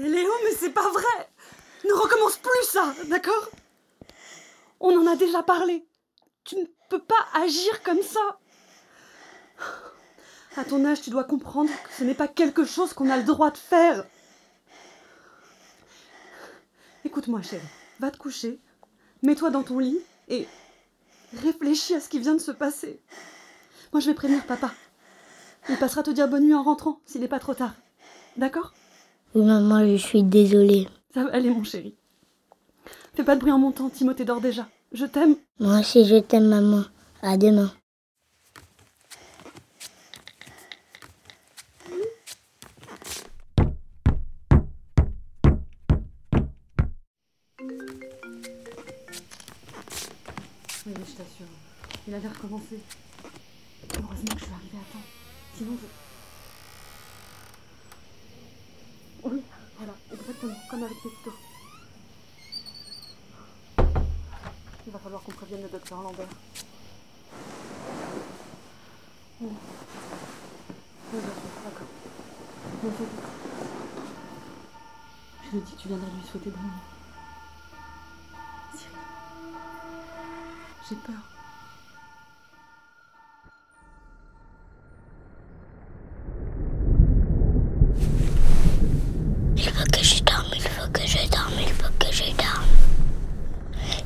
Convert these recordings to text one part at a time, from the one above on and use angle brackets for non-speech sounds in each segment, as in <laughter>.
Mais Léo, mais c'est pas vrai Ne recommence plus ça, d'accord? On en a déjà parlé. Tu ne peux pas agir comme ça. À ton âge, tu dois comprendre que ce n'est pas quelque chose qu'on a le droit de faire. Écoute-moi, chérie. Va te coucher. Mets-toi dans ton lit et réfléchis à ce qui vient de se passer. Moi, je vais prévenir papa. Il passera te dire bonne nuit en rentrant, s'il n'est pas trop tard. D'accord? Oui, maman, je suis désolée. Ça va aller, mon chéri. Fais pas de bruit en montant, Timothée dort déjà. Je t'aime. Moi aussi, je t'aime, maman. À demain. Il avait recommencé. Heureusement que je suis arrivée à temps. Sinon, je... Oui, voilà, exactement, comme avec photos. Il va falloir qu'on prévienne le docteur Lambert. Oui, d'accord. Je lui dit que tu viendrais lui souhaiter bonne nuit. Cyril, j'ai peur. Il faut que je dorme, il faut que je dorme, il faut que je dorme.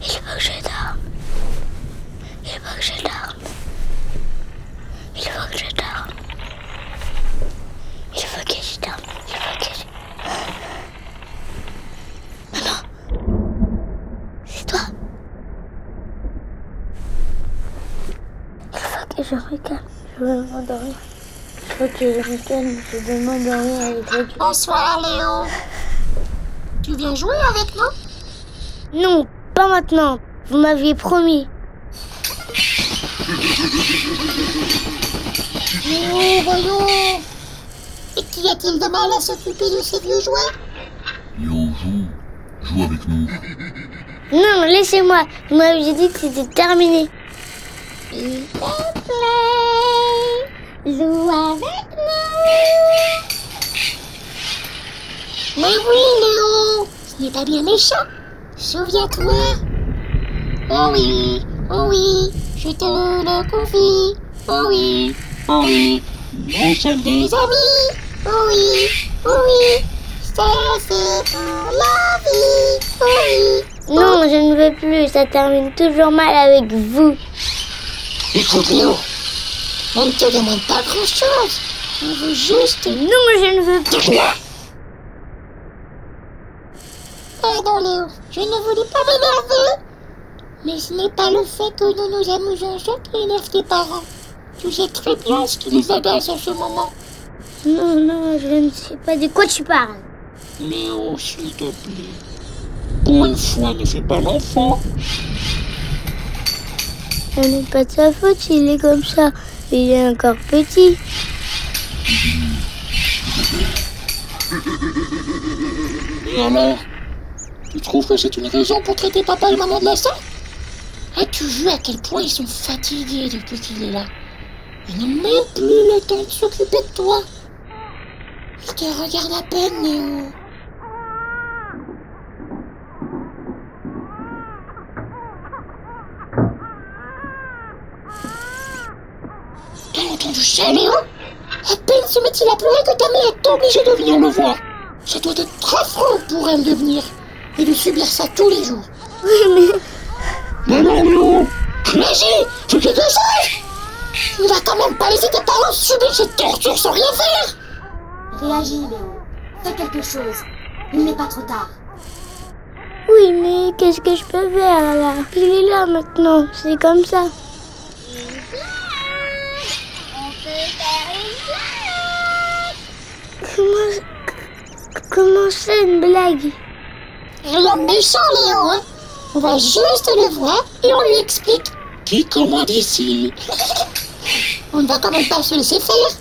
Il faut que je dorme. Il faut que je dorme. Il faut que je dorme. Il faut que je dorme. Il faut que je... Maman C'est toi Il faut que je me calme. Je m'endormir avec Bonsoir Léo. Tu viens jouer avec nous? Non, pas maintenant. Vous m'aviez promis. Léo, voyons. Et qu'y a-t-il de mal à s'occuper de ces vieux jouets? Léo, joue. Joue avec nous. Non, laissez-moi. Vous m'aviez dit que c'était terminé. S'il te plaît, joue avec nous. Mais oui Léo, ce n'est pas bien méchant. Souviens-toi. Oh oui, oh oui, je te le confie. Oh oui, oh oui, nous sommes des amis. Oh oui, oh oui, ça c'est pour la vie. Oh oui. Non, je ne veux plus. Ça termine toujours mal avec vous. Écoute Léo, on ne te demande pas grand-chose. On veut juste... Non, je ne veux plus. Tais-toi Pardon Léo, je ne voulais pas m'énerver. Mais ce n'est pas le fait que nous nous amusons qui énerve tes parents. Tu sais très bien ce qui les agace en ce moment. Non, non, je ne sais pas de quoi tu parles. Léo, s'il te plaît. Pour une fois, ne fais pas l'enfant. Ce n'est pas de sa faute, il est comme ça. Il est encore petit. Et alors? Tu trouves que c'est une raison pour traiter papa et maman de la sorte? As-tu vu à quel point ils sont fatigués depuis qu'il est là? Ils n'ont même plus le temps de s'occuper de toi. Ils te regardent à peine, Léo. T'as entendu ça, Léo À peine se met-il à pleurer que ta mère est obligée de venir le voir. Ça doit être affreux pour elle de venir et de subir ça tous les jours. Oui, mais Mais non, Léo Réagis Fais quelque chose Il va quand même pas laisser tes parents subir cette torture sans rien faire Réagis, Léo. Fais quelque chose. Il n'est pas trop tard. Oui, mais qu'est-ce que je peux faire là? Il est là maintenant, c'est comme ça. Comment, comment c'est une blague? Alors méchant Léo, hein On va juste le voir et on lui explique qui commande ici? On ne va quand même pas se laisser faire,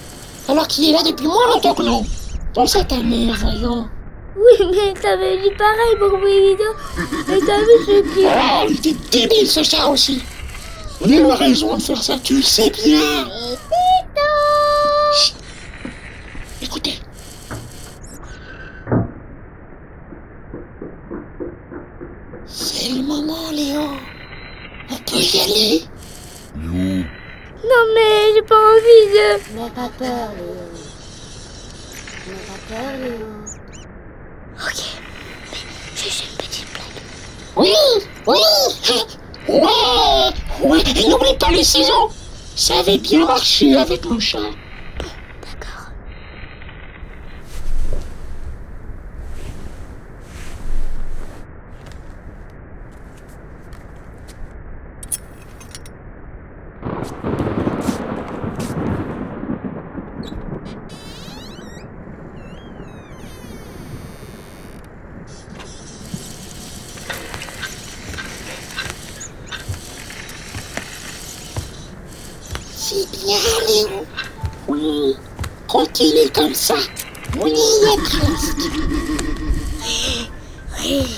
alors qu'il est là depuis moins longtemps que nous. Pense à ta mère, voyons. Oui, mais t'avais dit pareil pour Brigido. Et t'as vu ce qui... Oh, il était débile ce chat aussi. Léo a raison de faire ça, tu le sais bien. C'est le moment, Léo. On peut y aller? Léo, Non mais j'ai pas envie de... N'aie pas peur, Léo. N'aie pas peur, Léo. Ok, mais juste une petite blague. Oui, oui. Ouais, ouais. Et n'oublie pas les ciseaux. Ça avait bien marché avec le chat. D'accord. C'est Oui. Continue comme ça. On y est presque. <gasps> Oui,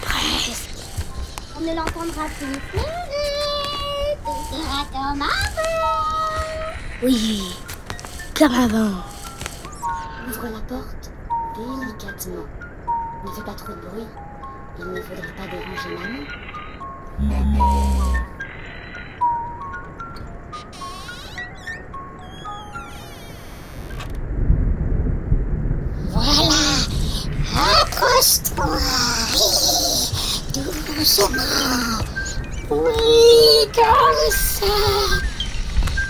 presque. On ne l'entendra plus pleurer. Tout sera comme avant. Oui, comme avant. Ouvre la porte délicatement. Ne fais pas trop de bruit. Il ne faudrait pas déranger maman. maman. Oui, comme ça.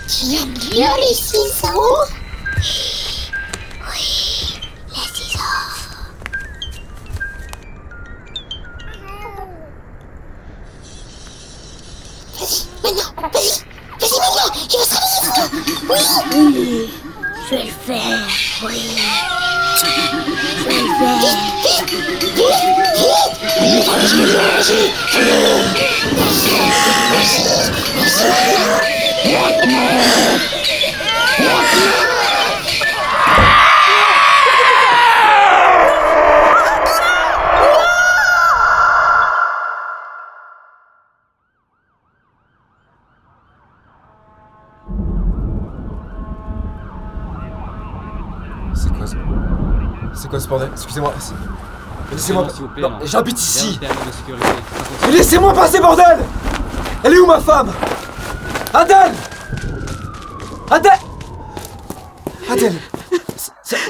Tu aimes bien les ciseaux Les ciseaux. Vas-y, maintenant, vas-y. Vas-y, maintenant. Il va se réveiller. Oui, je vais le faire. Oui. C'est quoi ce... C'est quoi ce bordel? Excusez-moi. Laissez-moi... non. j'habite ici. laissez-moi passer, bordel! Elle est où ma femme? Adèle! Adèle! Adèle!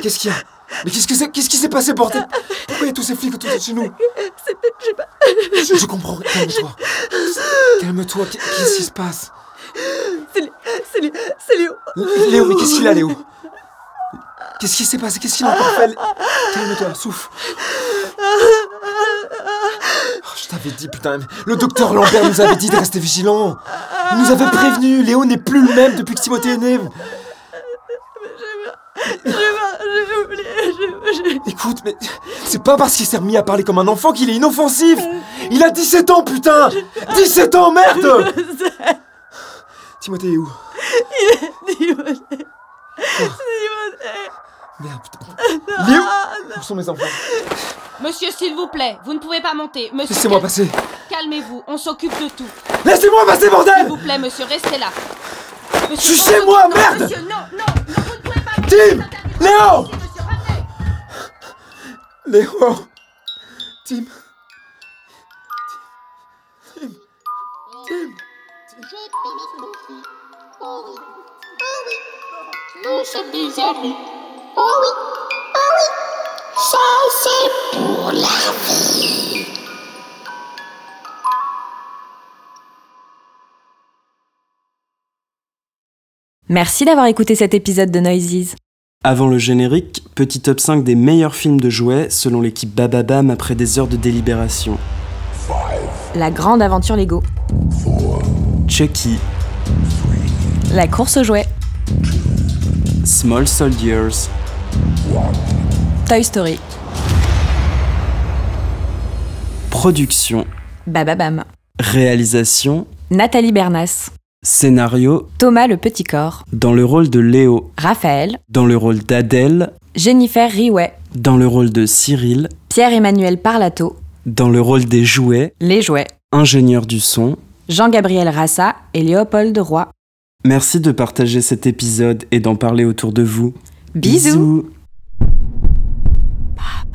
Qu'est-ce qu'il y a? Mais qu'est-ce que c'est Qu'est-ce qui s'est passé, bordel? Pourquoi il y a tous ces flics autour de chez nous? Je, je comprends. Calme-toi. Calme-toi. Qu'est- Qu'est-ce qui se passe? C'est Lé- c'est Lé- c'est Léo. Léo, mais qu'est-ce qu'il a, Léo? Qu'est-ce qui s'est passé? Qu'est-ce qu'il a encore fait? Calme-toi, souffle. Oh, je t'avais dit, putain, le docteur Lambert nous avait dit de rester vigilant. Il nous avait prévenu. Léo n'est plus le même depuis que Timothée est né. J'ai oublié. j'ai- Écoute, mais c'est pas parce qu'il s'est remis à parler comme un enfant qu'il est inoffensif. Il a 17 ans, putain 17 ans, merde Timothée est où? Timothée. Oh. Timothée. Merde, putain. Léo? Où sont mes enfants? Monsieur, s'il vous plaît, vous ne pouvez pas monter. Monsieur, Laissez-moi cal- passer. calmez-vous, on s'occupe de tout. Laissez-moi passer, S'il bordel vous plaît, monsieur, restez là. Monsieur, Je suis chez moi, non, merde Monsieur, non, non, non, vous ne pouvez pas. Tim Léo Monsieur. Léo Tim Tim Tim Je t'aime, Sophie. Oh oui. Oh oui. Nous sommes des amis. Oh oui. Oui. Ça, c'est pour la vie. Merci d'avoir écouté cet épisode de Noises. Avant le générique, petit top 5 des meilleurs films de jouets selon l'équipe Bababam après des heures de délibération. La grande aventure Lego. Chucky, La course aux jouets. Small Soldiers, Toy Story. Production, Bababam. réalisation, Nathalie Bernas. scénario, Thomas le Petit Corps. dans le rôle de Léo, Raphaël. dans le rôle d'Adèle, Jennifer Riouet. dans le rôle de Cyril, Pierre-Emmanuel Parlato. dans le rôle des jouets, Les jouets. ingénieur du son. Jean-Gabriel Rassa et Léopold Roy. Merci de partager cet épisode et d'en parler autour de vous. Bisous. Bisous. Pop.